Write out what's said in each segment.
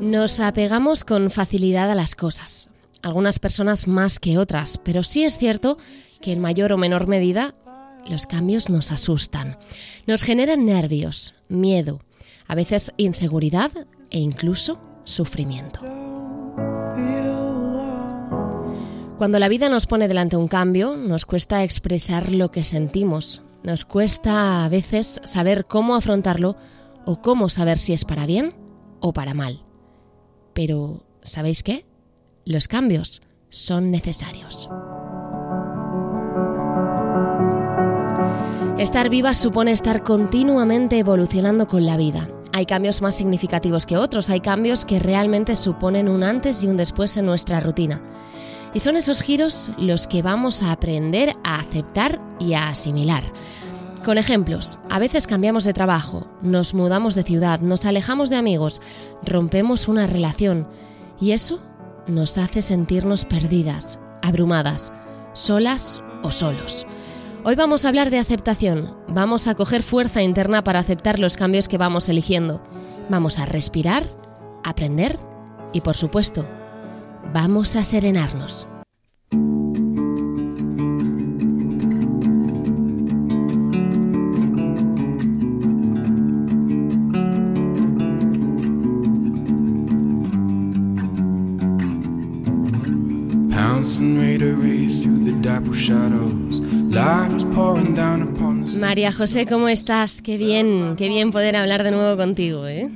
Nos apegamos con facilidad a las cosas, algunas personas más que otras, pero sí es cierto que en mayor o menor medida los cambios nos asustan, nos generan nervios, miedo, a veces inseguridad e incluso sufrimiento. Cuando la vida nos pone delante un cambio, nos cuesta expresar lo que sentimos, nos cuesta a veces saber cómo afrontarlo o cómo saber si es para bien o para mal. Pero, ¿sabéis qué? Los cambios son necesarios. Estar viva supone estar continuamente evolucionando con la vida. Hay cambios más significativos que otros, hay cambios que realmente suponen un antes y un después en nuestra rutina. Y son esos giros los que vamos a aprender a aceptar y a asimilar. Con ejemplos, a veces cambiamos de trabajo, nos mudamos de ciudad, nos alejamos de amigos, rompemos una relación y eso nos hace sentirnos perdidas, abrumadas, solas o solos. Hoy vamos a hablar de aceptación, vamos a coger fuerza interna para aceptar los cambios que vamos eligiendo. Vamos a respirar, aprender y por supuesto, vamos a serenarnos. María José, ¿cómo estás? Qué bien, qué bien poder hablar de nuevo contigo, ¿eh?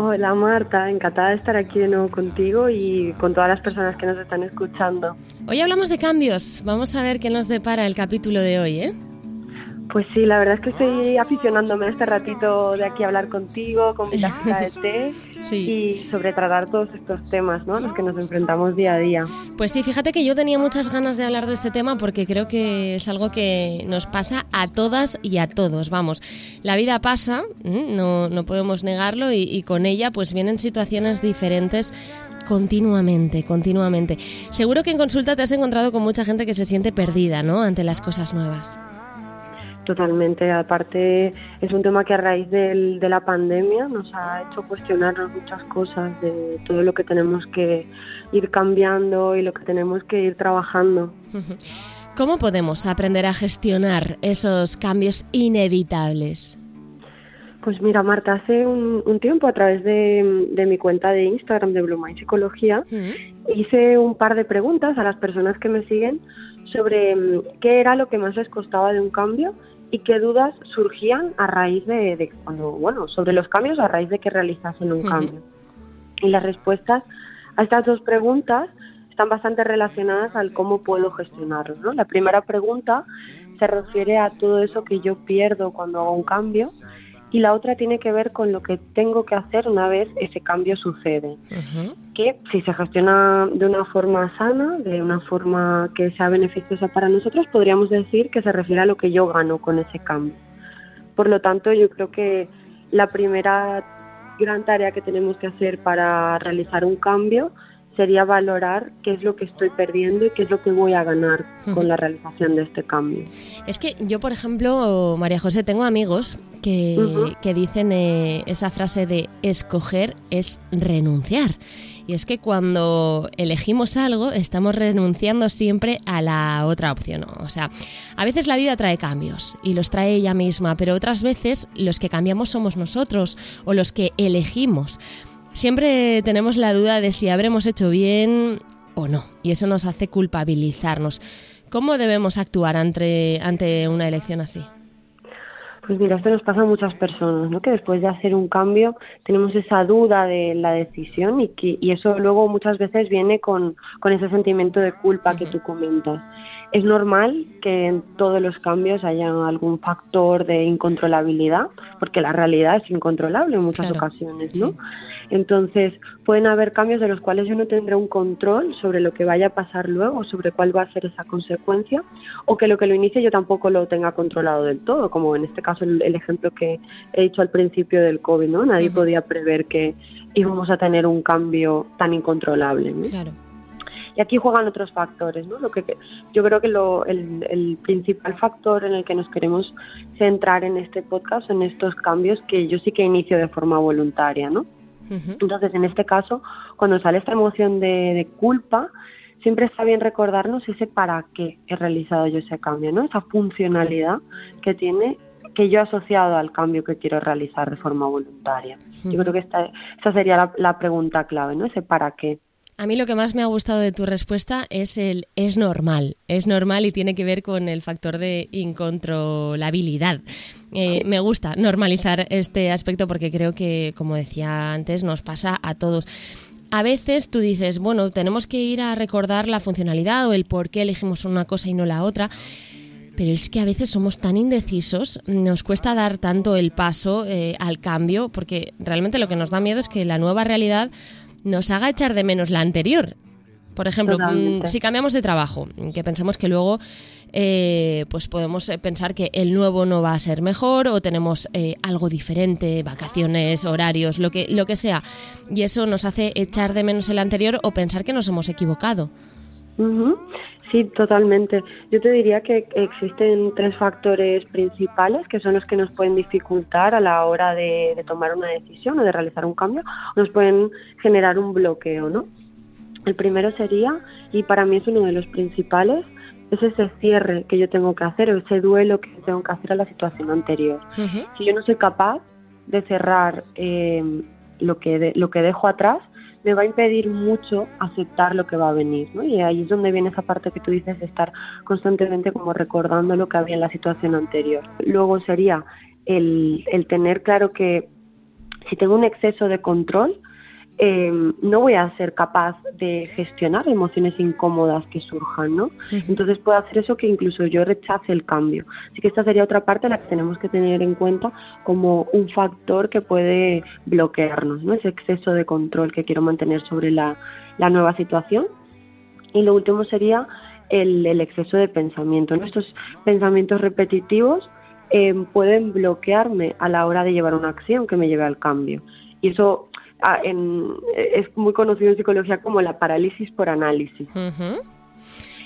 Hola Marta, encantada de estar aquí de nuevo contigo y con todas las personas que nos están escuchando. Hoy hablamos de cambios, vamos a ver qué nos depara el capítulo de hoy, ¿eh? Pues sí, la verdad es que estoy aficionándome a este ratito de aquí a hablar contigo, con mi taza de té y sobre tratar todos estos temas, ¿no? A los que nos enfrentamos día a día. Pues sí, fíjate que yo tenía muchas ganas de hablar de este tema porque creo que es algo que nos pasa a todas y a todos. Vamos, la vida pasa, no, no podemos negarlo y, y con ella pues vienen situaciones diferentes continuamente, continuamente. Seguro que en consulta te has encontrado con mucha gente que se siente perdida, ¿no? Ante las cosas nuevas. Totalmente. Aparte, es un tema que a raíz de la pandemia nos ha hecho cuestionarnos muchas cosas de todo lo que tenemos que ir cambiando y lo que tenemos que ir trabajando. ¿Cómo podemos aprender a gestionar esos cambios inevitables? Pues mira, Marta, hace un, tiempo a través de, mi cuenta de Instagram de Blue Mind Psicología hice un par de preguntas a las personas que me siguen sobre mm, qué era lo que más les costaba de un cambio y qué dudas surgían a raíz de, cuando, bueno, sobre los cambios a raíz de que realizasen un cambio. Y las respuestas a estas dos preguntas están bastante relacionadas al cómo puedo gestionarlo. ¿no? La primera pregunta se refiere a todo eso que yo pierdo cuando hago un cambio y la otra tiene que ver con lo que tengo que hacer una vez ese cambio sucede. Que si se gestiona de una forma sana, de una forma que sea beneficiosa para nosotros, podríamos decir que se refiere a lo que yo gano con ese cambio. Por lo tanto, yo creo que la primera gran tarea que tenemos que hacer para realizar un cambio sería valorar qué es lo que estoy perdiendo y qué es lo que voy a ganar con la realización de este cambio. Es que yo, por ejemplo, María José, tengo amigos que, que dicen eh, esa frase de escoger es renunciar. Y es que cuando elegimos algo estamos renunciando siempre a la otra opción. O sea, a veces la vida trae cambios y los trae ella misma, pero otras veces los que cambiamos somos nosotros o los que elegimos. Siempre tenemos la duda de si habremos hecho bien o no, y eso nos hace culpabilizarnos. ¿Cómo debemos actuar ante, ante una elección así? Pues mira, esto nos pasa a muchas personas, ¿no? Que después de hacer un cambio tenemos esa duda de la decisión y que y eso luego muchas veces viene con, con ese sentimiento de culpa que tú comentas. Es normal que en todos los cambios haya algún factor de incontrolabilidad, porque la realidad es incontrolable en muchas ocasiones, ¿no? Entonces, pueden haber cambios de los cuales yo no tendré un control sobre lo que vaya a pasar luego, sobre cuál va a ser esa consecuencia, o que lo que lo inicie yo tampoco lo tenga controlado del todo, como en este caso el, ejemplo que he dicho al principio del COVID, ¿no? Nadie podía prever que íbamos a tener un cambio tan incontrolable, ¿no? Claro. Y aquí juegan otros factores, ¿no? Lo que, yo creo que lo, el, el principal factor en el que nos queremos centrar en este podcast son estos cambios que yo sí que inicio de forma voluntaria, ¿no? Entonces, en este caso, cuando sale esta emoción de, culpa, siempre está bien recordarnos ese para qué he realizado yo ese cambio, ¿no? Esa funcionalidad que tiene que yo he asociado al cambio que quiero realizar de forma voluntaria. Yo creo que esta, esta sería la, la, pregunta clave, ¿no? Ese para qué. A mí lo que más me ha gustado de tu respuesta es el es normal. Es normal y tiene que ver con el factor de incontrolabilidad. Eh, me gusta normalizar este aspecto porque creo que, como decía antes, nos pasa a todos. A veces tú dices, bueno, tenemos que ir a recordar la funcionalidad o el por qué elegimos una cosa y no la otra pero es que a veces somos tan indecisos, nos cuesta dar tanto el paso eh, al cambio, porque realmente lo que nos da miedo es que la nueva realidad nos haga echar de menos la anterior. Por ejemplo, mm, si cambiamos de trabajo, que pensamos que luego eh, pues podemos eh, pensar que el nuevo no va a ser mejor o tenemos eh, algo diferente, vacaciones, horarios, lo que, lo que sea. Y eso nos hace echar de menos el anterior o pensar que nos hemos equivocado. Sí, totalmente. Yo te diría que existen tres factores principales que son los que nos pueden dificultar a la hora de, tomar una decisión o de realizar un cambio, nos pueden generar un bloqueo, ¿no? El primero sería, y para mí es uno de los principales, es ese cierre que yo tengo que hacer o ese duelo que tengo que hacer a la situación anterior. Si yo no soy capaz de cerrar eh, lo, que lo que dejo atrás, me va a impedir mucho aceptar lo que va a venir, ¿no? Y ahí es donde viene esa parte que tú dices de estar constantemente como recordando lo que había en la situación anterior. Luego sería el, el tener claro que si tengo un exceso de control, eh, no voy a ser capaz de gestionar emociones incómodas que surjan, ¿no? Entonces puedo hacer eso que incluso yo rechace el cambio. Así que esta sería otra parte la que tenemos que tener en cuenta como un factor que puede bloquearnos, ¿no? Ese exceso de control que quiero mantener sobre la, nueva situación. Y lo último sería el, exceso de pensamiento, ¿no? Estos pensamientos repetitivos eh, pueden bloquearme a la hora de llevar una acción que me lleve al cambio. Y eso Ah, es muy conocido en psicología como la parálisis por análisis.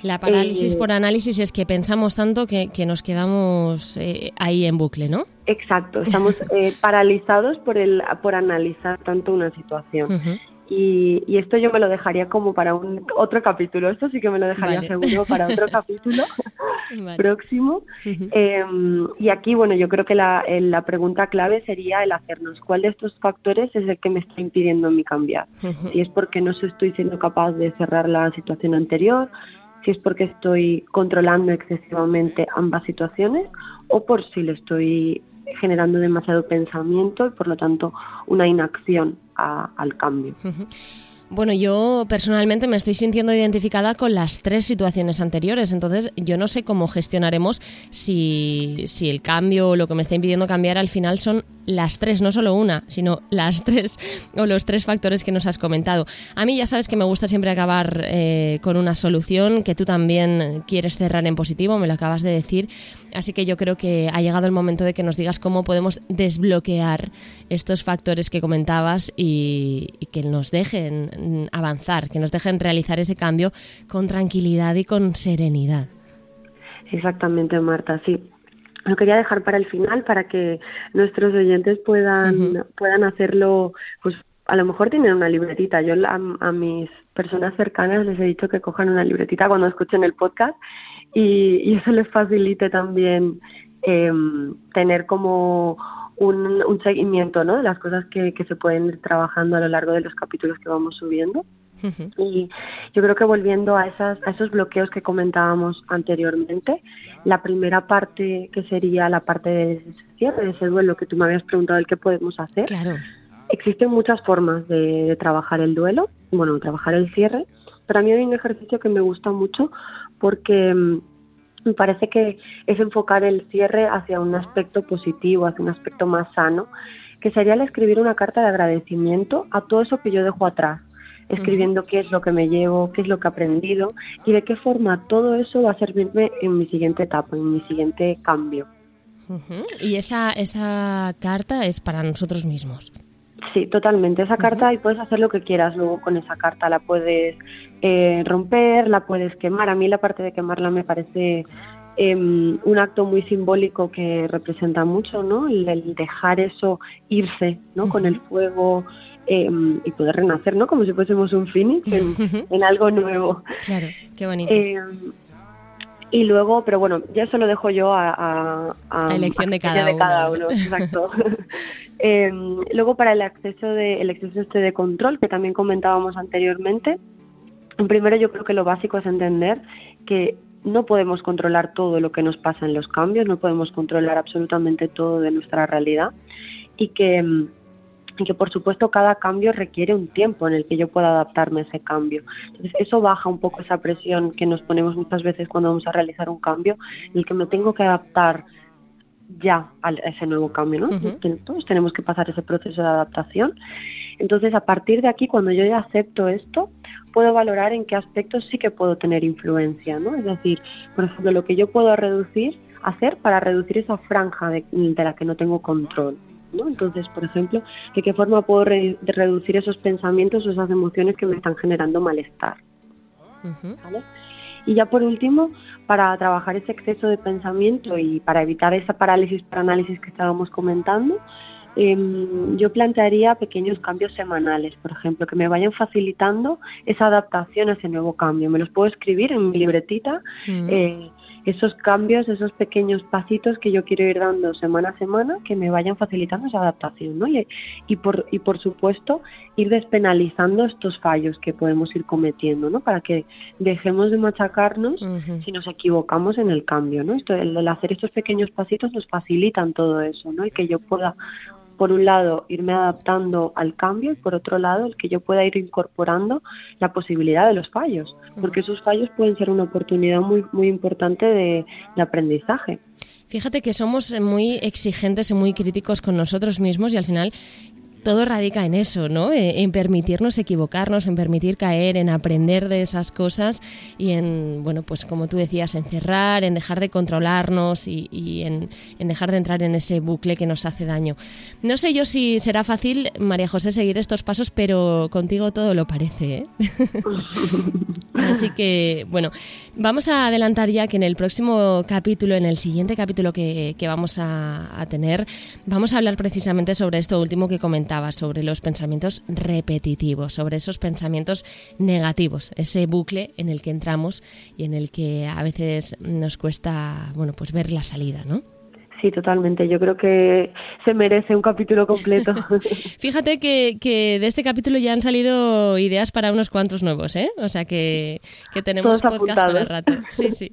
La parálisis eh, por análisis es que pensamos tanto que, nos quedamos eh, ahí en bucle, ¿no? Exacto, estamos eh, paralizados por, el, por analizar tanto una situación. Y, esto yo me lo dejaría como para un otro capítulo. Esto sí que me lo dejaría seguro para otro capítulo próximo. Em, y aquí, bueno, yo creo que la, la, pregunta clave sería el hacernos cuál de estos factores es el que me está impidiendo mi cambiar. Si es porque no estoy siendo capaz de cerrar la situación anterior, si es porque estoy controlando excesivamente ambas situaciones o por si le estoy generando demasiado pensamiento y por lo tanto una inacción al cambio. Bueno, yo personalmente me estoy sintiendo identificada con las tres situaciones anteriores, entonces yo no sé cómo gestionaremos si, si el cambio o lo que me está impidiendo cambiar al final son las tres, no solo una, sino las tres o los tres factores que nos has comentado. A mí ya sabes que me gusta siempre acabar eh, con una solución, que tú también quieres cerrar en positivo, me lo acabas de decir, así que yo creo que ha llegado el momento de que nos digas cómo podemos desbloquear estos factores que comentabas y que nos dejen avanzar, que nos dejen realizar ese cambio con tranquilidad y con serenidad. Exactamente, Marta, sí. Lo quería dejar para el final para que nuestros oyentes puedan, puedan hacerlo, pues a lo mejor tienen una libretita. Yo a, mis personas cercanas les he dicho que cojan una libretita cuando escuchen el podcast y, eso les facilite también em, tener como un, seguimiento ¿no? de las cosas que, se pueden ir trabajando a lo largo de los capítulos que vamos subiendo. Y yo creo que volviendo a, esas, a esos bloqueos que comentábamos anteriormente, la primera parte que sería la parte de cierre, de ese duelo que tú me habías preguntado el qué podemos hacer. Claro. Existen muchas formas de, de trabajar el duelo, bueno, de trabajar el cierre, pero a mí hay un ejercicio que me gusta mucho porque mm, me parece que es enfocar el cierre hacia un aspecto positivo, hacia un aspecto más sano, que sería el escribir una carta de agradecimiento a todo eso que yo dejo atrás, escribiendo qué es lo que me llevo, qué es lo que he aprendido y de qué forma todo eso va a servirme en mi siguiente etapa, en mi siguiente cambio. Y esa, esa carta es para nosotros mismos. Sí, totalmente. Esa carta y puedes hacer lo que quieras luego con esa carta. La puedes eh, romper, la puedes quemar. A mí la parte de quemarla me parece em, un acto muy simbólico que representa mucho, ¿no? El, dejar eso irse, ¿no? Con el fuego em, y poder renacer, ¿no? Como si fuésemos un phoenix en, algo nuevo. Claro, qué bonito. Y luego, pero bueno, ya eso lo dejo yo a, a, elección de cada, uno. exacto. Em, luego para el acceso de el exceso este de control que también comentábamos anteriormente, primero yo creo que lo básico es entender que no podemos controlar todo lo que nos pasa en los cambios, no podemos controlar absolutamente todo de nuestra realidad y que em, y que por supuesto cada cambio requiere un tiempo en el que yo pueda adaptarme a ese cambio. Entonces eso baja un poco esa presión que nos ponemos muchas veces cuando vamos a realizar un cambio, en el que me tengo que adaptar ya a ese nuevo cambio, ¿no? Todos tenemos que pasar ese proceso de adaptación. Entonces, a partir de aquí, cuando yo ya acepto esto, puedo valorar en qué aspectos sí que puedo tener influencia, ¿no? Es decir, por ejemplo, lo que yo puedo reducir, hacer para reducir esa franja de la que no tengo control. Entonces, por ejemplo, ¿de qué forma puedo reducir esos pensamientos o esas emociones que me están generando malestar? Y ya por último, para trabajar ese exceso de pensamiento y para evitar esa parálisis para análisis que estábamos comentando, em, yo plantearía pequeños cambios semanales, por ejemplo, que me vayan facilitando esa adaptación a ese nuevo cambio. Me los puedo escribir en mi libretita esos cambios, esos pequeños pasitos que yo quiero ir dando semana a semana que me vayan facilitando esa adaptación, ¿no? Y, por, y por supuesto, ir despenalizando estos fallos que podemos ir cometiendo, ¿no? Para que dejemos de machacarnos si nos equivocamos en el cambio, ¿no? Esto, el, el hacer estos pequeños pasitos nos facilitan todo eso, ¿no? Y que yo pueda por un lado, irme adaptando al cambio y por otro lado, el que yo pueda ir incorporando la posibilidad de los fallos, porque esos fallos pueden ser una oportunidad muy, muy importante de, de aprendizaje. Fíjate que somos muy exigentes y muy críticos con nosotros mismos y al final todo radica en eso, ¿no? Eh, en permitirnos equivocarnos, en permitir caer, en aprender de esas cosas y en, bueno, pues como tú decías, en cerrar, en dejar de controlarnos y, en, dejar de entrar en ese bucle que nos hace daño. No sé yo si será fácil, María José, seguir estos pasos, pero contigo todo lo parece, ¿eh? Así que, bueno, vamos a adelantar ya que en el próximo capítulo, en el siguiente capítulo que, vamos a, a tener, vamos a hablar precisamente sobre esto último que comentamos sobre los pensamientos repetitivos, sobre esos pensamientos negativos, ese bucle en el que entramos y en el que a veces nos cuesta, bueno, pues ver la salida, ¿no? Sí, totalmente. Yo creo que se merece un capítulo completo. Fíjate que, de este capítulo ya han salido ideas para unos cuantos nuevos, ¿eh? O sea que, tenemos podcast para el rato. Sí, sí.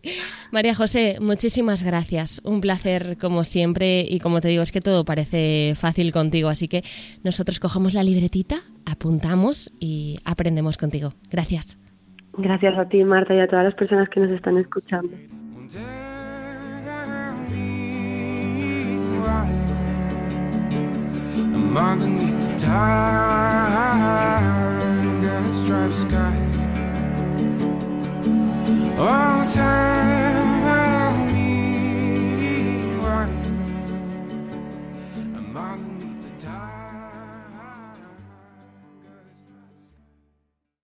María José, muchísimas gracias. Un placer como siempre y como te digo, es que todo parece fácil contigo, así que nosotros cogemos la libretita, apuntamos y aprendemos contigo. Gracias. Gracias a ti, Marta, y a todas las personas que nos están escuchando. I'm underneath the gonna striped sky. All the time.